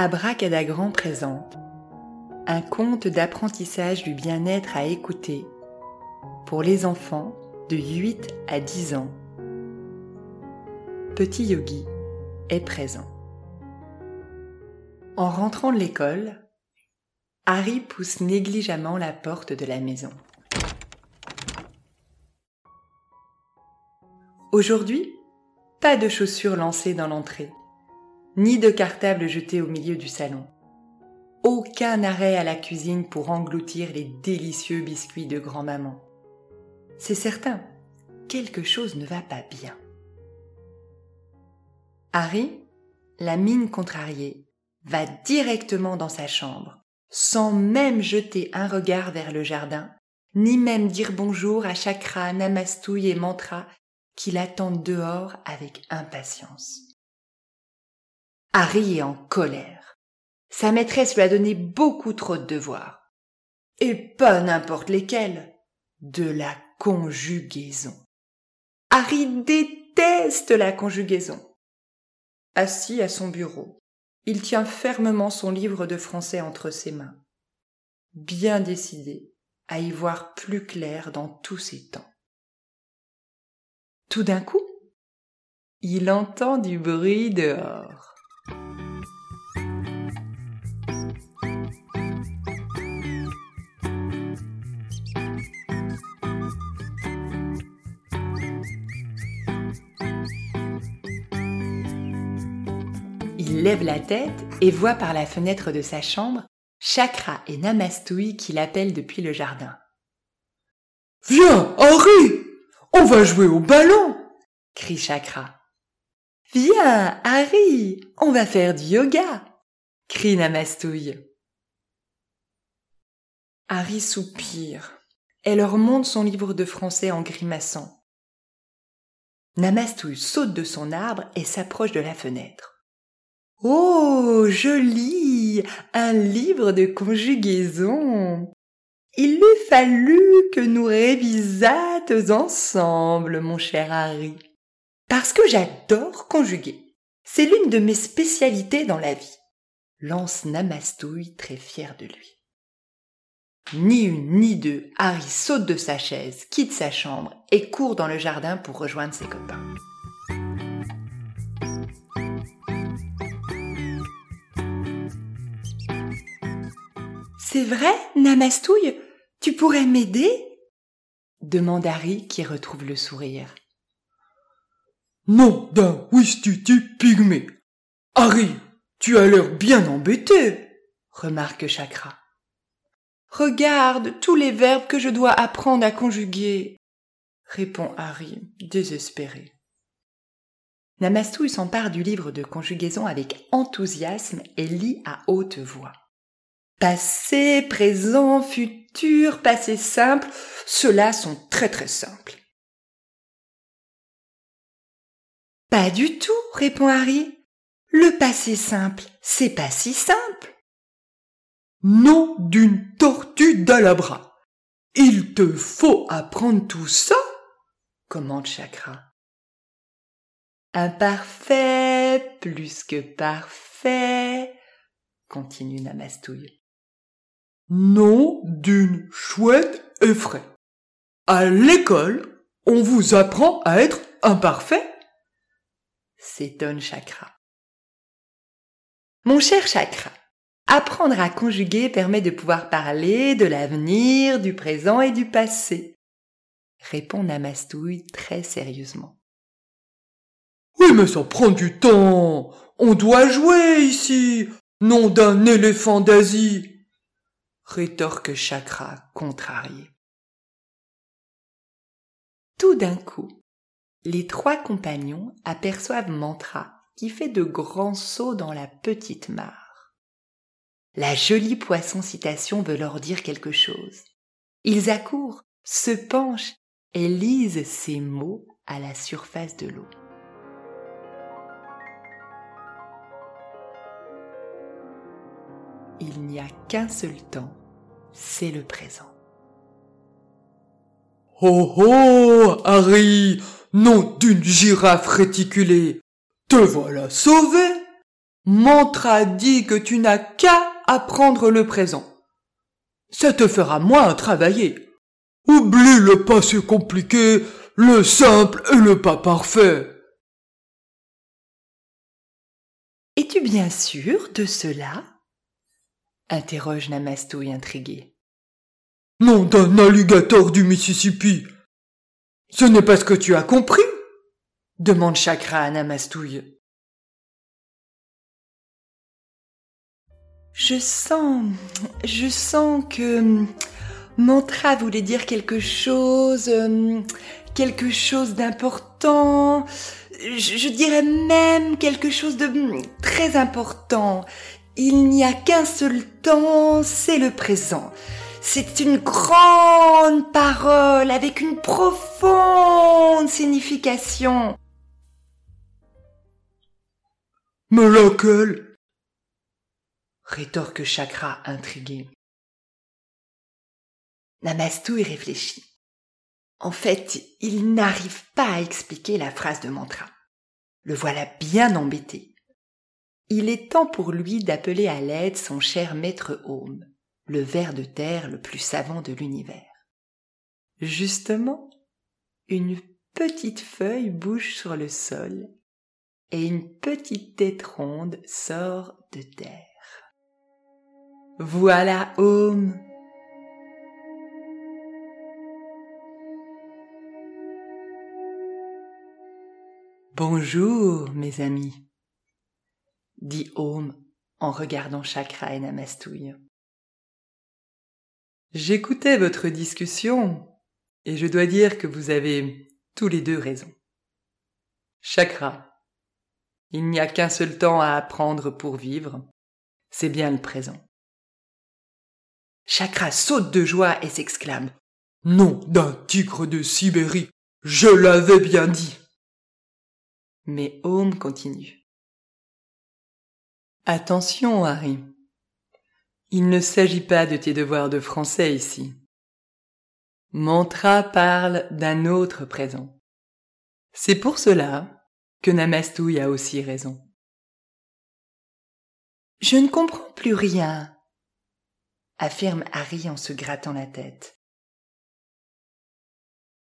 Abracadagran présente un conte d'apprentissage du bien-être à écouter pour les enfants de 8 à 10 ans. Petit Yogi est présent. En rentrant de l'école, Harry pousse négligemment la porte de la maison. Aujourd'hui, pas de chaussures lancées dans l'entrée ni de cartable jeté au milieu du salon. Aucun arrêt à la cuisine pour engloutir les délicieux biscuits de grand-maman. C'est certain, quelque chose ne va pas bien. Harry, la mine contrariée, va directement dans sa chambre, sans même jeter un regard vers le jardin, ni même dire bonjour à Chakra, Namastouille et Mantra qui l'attendent dehors avec impatience. Harry est en colère. Sa maîtresse lui a donné beaucoup trop de devoirs. Et pas n'importe lesquels. De la conjugaison. Harry déteste la conjugaison. Assis à son bureau, il tient fermement son livre de français entre ses mains, bien décidé à y voir plus clair dans tous ses temps. Tout d'un coup, il entend du bruit dehors. Il lève la tête et voit par la fenêtre de sa chambre Chakra et Namastouille qui l'appellent depuis le jardin. Viens, Harry On va jouer au ballon crie Chakra. Viens, Harry On va faire du yoga crie Namastouille. Harry soupire et leur montre son livre de français en grimaçant. Namastouille saute de son arbre et s'approche de la fenêtre. Oh, joli Un livre de conjugaison Il eût fallu que nous révisates ensemble, mon cher Harry. Parce que j'adore conjuguer. C'est l'une de mes spécialités dans la vie. Lance Namastouille très fier de lui. Ni une ni deux, Harry saute de sa chaise, quitte sa chambre et court dans le jardin pour rejoindre ses copains. C'est vrai, Namastouille Tu pourrais m'aider? demande Harry qui retrouve le sourire. Non d'un Wistiti pygmée. Harry, tu as l'air bien embêté, remarque Chakra. Regarde tous les verbes que je dois apprendre à conjuguer, répond Harry, désespéré. Namastouille s'empare du livre de conjugaison avec enthousiasme et lit à haute voix. Passé, présent, futur, passé simple, ceux-là sont très très simples. Pas du tout, répond Harry. Le passé simple, c'est pas si simple. Nom d'une tortue d'Alabra. Il te faut apprendre tout ça, commande Chakra. Imparfait, plus que parfait, continue Namastouille nom d'une chouette effraie. À l'école, on vous apprend à être imparfait s'étonne Chakra. Mon cher Chakra, apprendre à conjuguer permet de pouvoir parler de l'avenir, du présent et du passé, répond Namastouille très sérieusement. Oui, mais ça prend du temps. On doit jouer ici, nom d'un éléphant d'Asie rétorque Chakra contrarié. Tout d'un coup, les trois compagnons aperçoivent Mantra qui fait de grands sauts dans la petite mare. La jolie poisson citation veut leur dire quelque chose. Ils accourent, se penchent et lisent ces mots à la surface de l'eau. Il n'y a qu'un seul temps, c'est le présent. Oh oh, Harry, nom d'une girafe réticulée. Te voilà sauvé. Mantra dit que tu n'as qu'à apprendre le présent. Ça te fera moins travailler. Oublie le passé compliqué, le simple et le pas parfait. Es-tu bien sûr de cela? Interroge Namastouille intrigué. Nom d'un alligator du Mississippi. Ce n'est pas ce que tu as compris? Demande Chakra à Namastouille. Je sens, je sens que mantra voulait dire quelque chose, quelque chose d'important. Je, dirais même quelque chose de très important. Il n'y a qu'un seul temps, c'est le présent. C'est une grande parole avec une profonde signification. Mais laquelle rétorque Chakra intrigué. Namastou y réfléchit. En fait, il n'arrive pas à expliquer la phrase de mantra. Le voilà bien embêté. Il est temps pour lui d'appeler à l'aide son cher maître Home, le ver de terre le plus savant de l'univers. Justement, une petite feuille bouge sur le sol et une petite tête ronde sort de terre. Voilà Home. Bonjour, mes amis, dit Home en regardant Chakra et Namastouille. J'écoutais votre discussion et je dois dire que vous avez tous les deux raison. Chakra, il n'y a qu'un seul temps à apprendre pour vivre, c'est bien le présent. Chakra saute de joie et s'exclame. Nom d'un tigre de Sibérie, je l'avais bien dit. Mais Home continue. Attention, Harry. Il ne s'agit pas de tes devoirs de français ici. Mantra parle d'un autre présent. C'est pour cela que Namastouille a aussi raison. Je ne comprends plus rien, affirme Harry en se grattant la tête.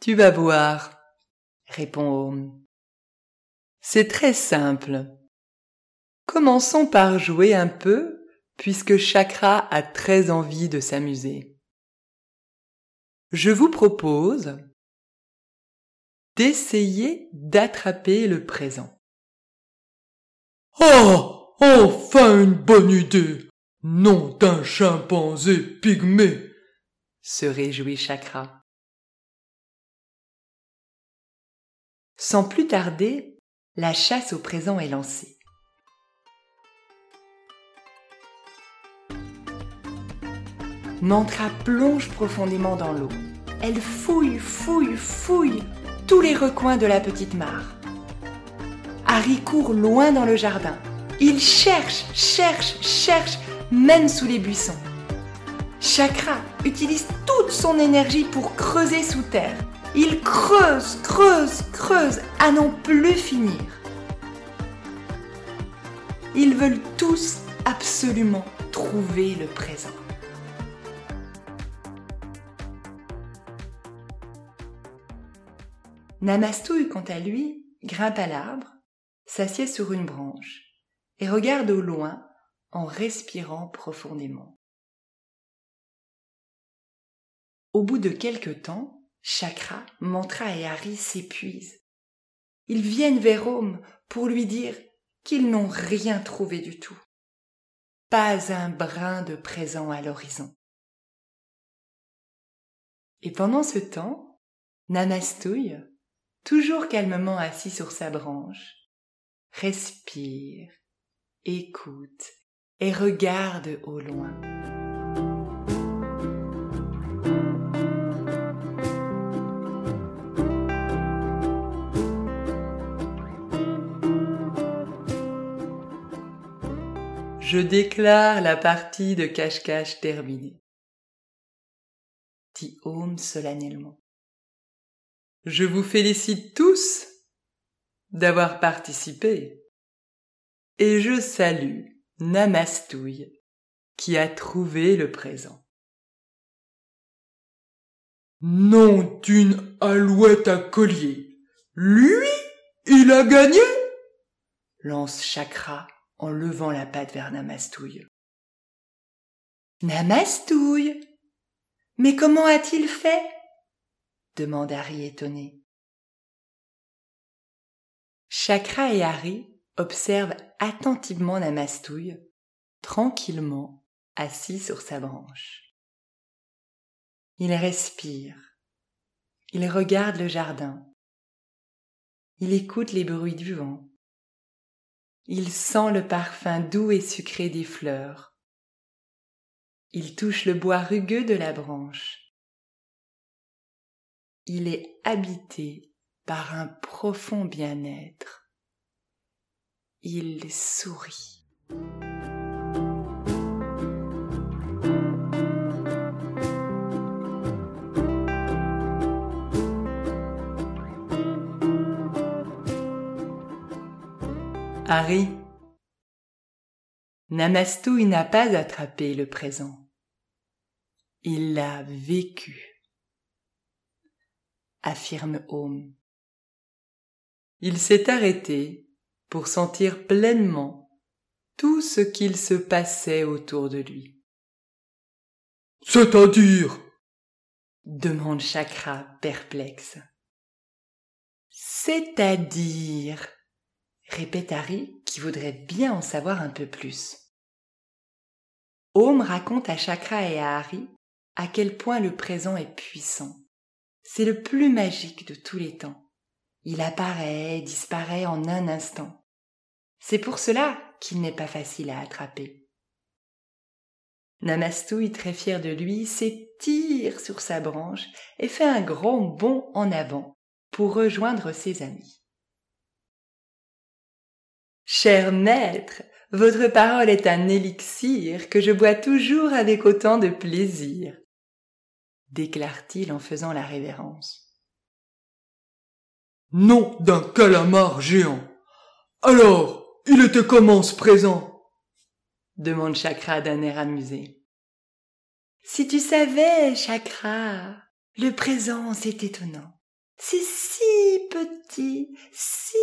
Tu vas voir, répond Home. C'est très simple. Commençons par jouer un peu puisque Chakra a très envie de s'amuser. Je vous propose d'essayer d'attraper le présent. Oh, enfin une bonne idée. Nom d'un chimpanzé pygmée. se réjouit Chakra. Sans plus tarder, la chasse au présent est lancée. Mantra plonge profondément dans l'eau. Elle fouille, fouille, fouille tous les recoins de la petite mare. Harry court loin dans le jardin. Il cherche, cherche, cherche, même sous les buissons. Chakra utilise toute son énergie pour creuser sous terre. Il creuse, creuse, creuse à n'en plus finir. Ils veulent tous absolument trouver le présent. Namastouille, quant à lui, grimpe à l'arbre, s'assied sur une branche et regarde au loin en respirant profondément. Au bout de quelque temps, Chakra, Mantra et Harry s'épuisent. Ils viennent vers Home pour lui dire qu'ils n'ont rien trouvé du tout. Pas un brin de présent à l'horizon. Et pendant ce temps, Namastouille, toujours calmement assis sur sa branche, respire, écoute et regarde au loin. Je déclare la partie de cache-cache terminée. Dit Holmes solennellement. Je vous félicite tous d'avoir participé. Et je salue Namastouille qui a trouvé le présent. Nom d'une alouette à collier. Lui, il a gagné? lance Chakra en levant la patte vers Namastouille. Namastouille! Mais comment a-t-il fait? Demande Harry étonné. Chakra et Harry observent attentivement Namastouille, tranquillement assis sur sa branche. Il respire, il regarde le jardin, il écoute les bruits du vent, il sent le parfum doux et sucré des fleurs, il touche le bois rugueux de la branche, il est habité par un profond bien-être, il sourit. Harry, Namastouille n'a pas attrapé le présent. Il l'a vécu, affirme Home. Il s'est arrêté pour sentir pleinement tout ce qu'il se passait autour de lui. C'est-à-dire? demande Chakra perplexe. C'est-à-dire répète Harry qui voudrait bien en savoir un peu plus. Home raconte à Chakra et à Harry à quel point le présent est puissant. C'est le plus magique de tous les temps. Il apparaît et disparaît en un instant. C'est pour cela qu'il n'est pas facile à attraper. Namastouille, très fier de lui, s'étire sur sa branche et fait un grand bond en avant pour rejoindre ses amis. Cher maître, votre parole est un élixir que je bois toujours avec autant de plaisir, déclare-t-il en faisant la révérence. Nom d'un calamar géant. Alors, il était comment ce présent demande Chakra d'un air amusé. Si tu savais, Chakra, le présent, c'est étonnant. C'est si petit, si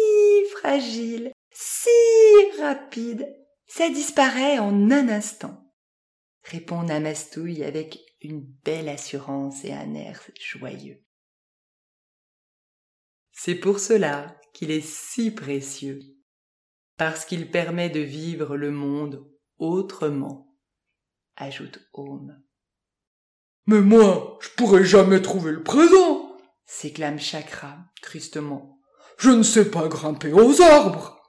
fragile, si rapide, ça disparaît en un instant, répond Namastouille avec une belle assurance et un air joyeux. C'est pour cela qu'il est si précieux, parce qu'il permet de vivre le monde autrement, ajoute Home. Mais moi, je pourrais jamais trouver le présent, s'éclame Chakra tristement. Je ne sais pas grimper aux arbres.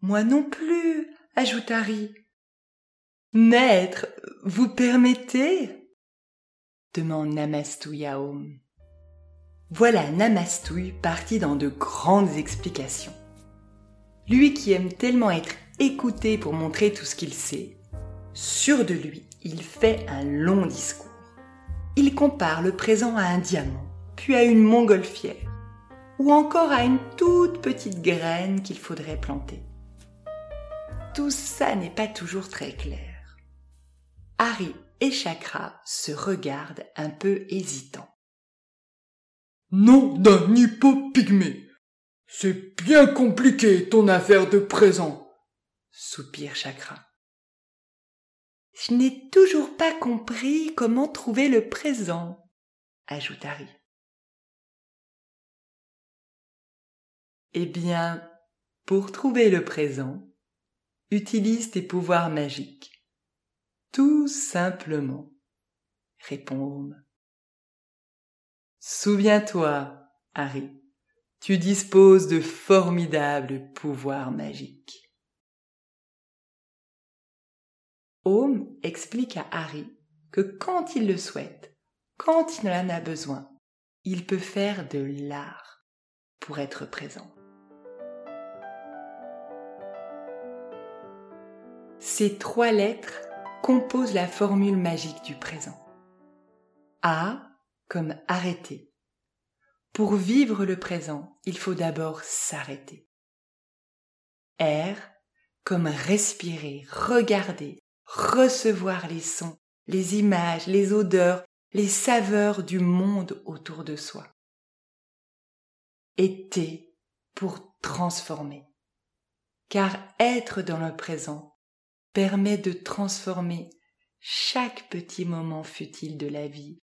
Moi non plus, ajoute Harry. Maître, vous permettez? demande Namastouille à. Voilà Namastouille parti dans de grandes explications. Lui qui aime tellement être écouté pour montrer tout ce qu'il sait, sûr de lui, il fait un long discours. Il compare le présent à un diamant, puis à une montgolfière, ou encore à une toute petite graine qu'il faudrait planter tout ça n'est pas toujours très clair. Harry et Chakra se regardent un peu hésitants. Non d'un hippopygmée. C'est bien compliqué ton affaire de présent, soupire Chakra. Je n'ai toujours pas compris comment trouver le présent, ajoute Harry. Eh bien, pour trouver le présent, utilise tes pouvoirs magiques. Tout simplement, répond Home. Souviens-toi, Harry, tu disposes de formidables pouvoirs magiques. Home explique à Harry que quand il le souhaite, quand il en a besoin, il peut faire de l'art pour être présent. Ces trois lettres composent la formule magique du présent. A comme arrêter. Pour vivre le présent, il faut d'abord s'arrêter. R comme respirer, regarder, recevoir les sons, les images, les odeurs, les saveurs du monde autour de soi. Et T pour transformer. Car être dans le présent permet de transformer chaque petit moment futile de la vie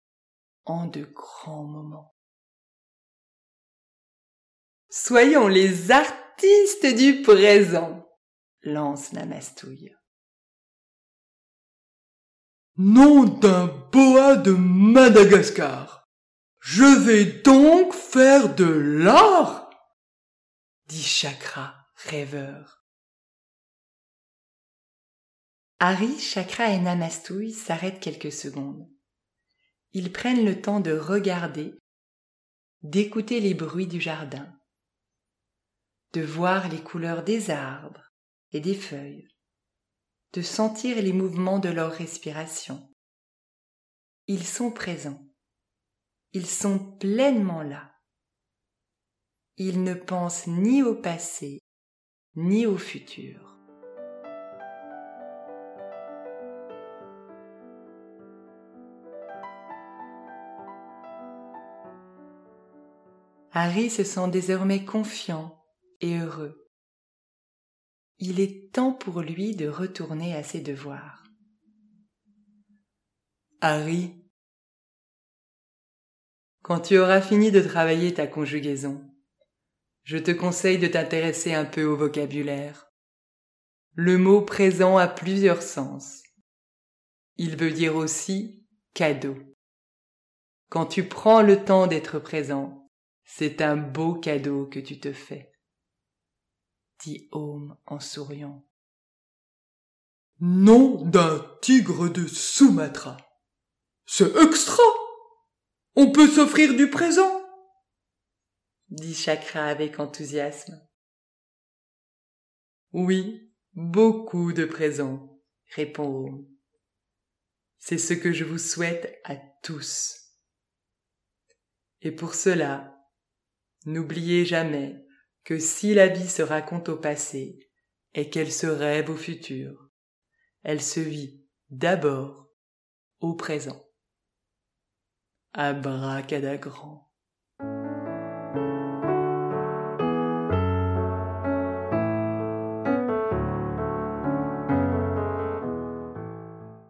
en de grands moments. Soyons les artistes du présent, lance la mastouille. Nom d'un boa de Madagascar. Je vais donc faire de l'art, dit Chakra, rêveur. Harry, Chakra et Namastouille s'arrêtent quelques secondes. Ils prennent le temps de regarder, d'écouter les bruits du jardin, de voir les couleurs des arbres et des feuilles, de sentir les mouvements de leur respiration. Ils sont présents. Ils sont pleinement là. Ils ne pensent ni au passé, ni au futur. Harry se sent désormais confiant et heureux. Il est temps pour lui de retourner à ses devoirs. Harry, quand tu auras fini de travailler ta conjugaison, je te conseille de t'intéresser un peu au vocabulaire. Le mot présent a plusieurs sens. Il veut dire aussi cadeau. Quand tu prends le temps d'être présent, c'est un beau cadeau que tu te fais, dit Home en souriant. Nom d'un tigre de Sumatra. C'est extra. On peut s'offrir du présent, dit Chakra avec enthousiasme. Oui, beaucoup de présents, répond Home. C'est ce que je vous souhaite à tous. Et pour cela, N'oubliez jamais que si la vie se raconte au passé et qu'elle se rêve au futur, elle se vit d'abord au présent. Abracadagrand.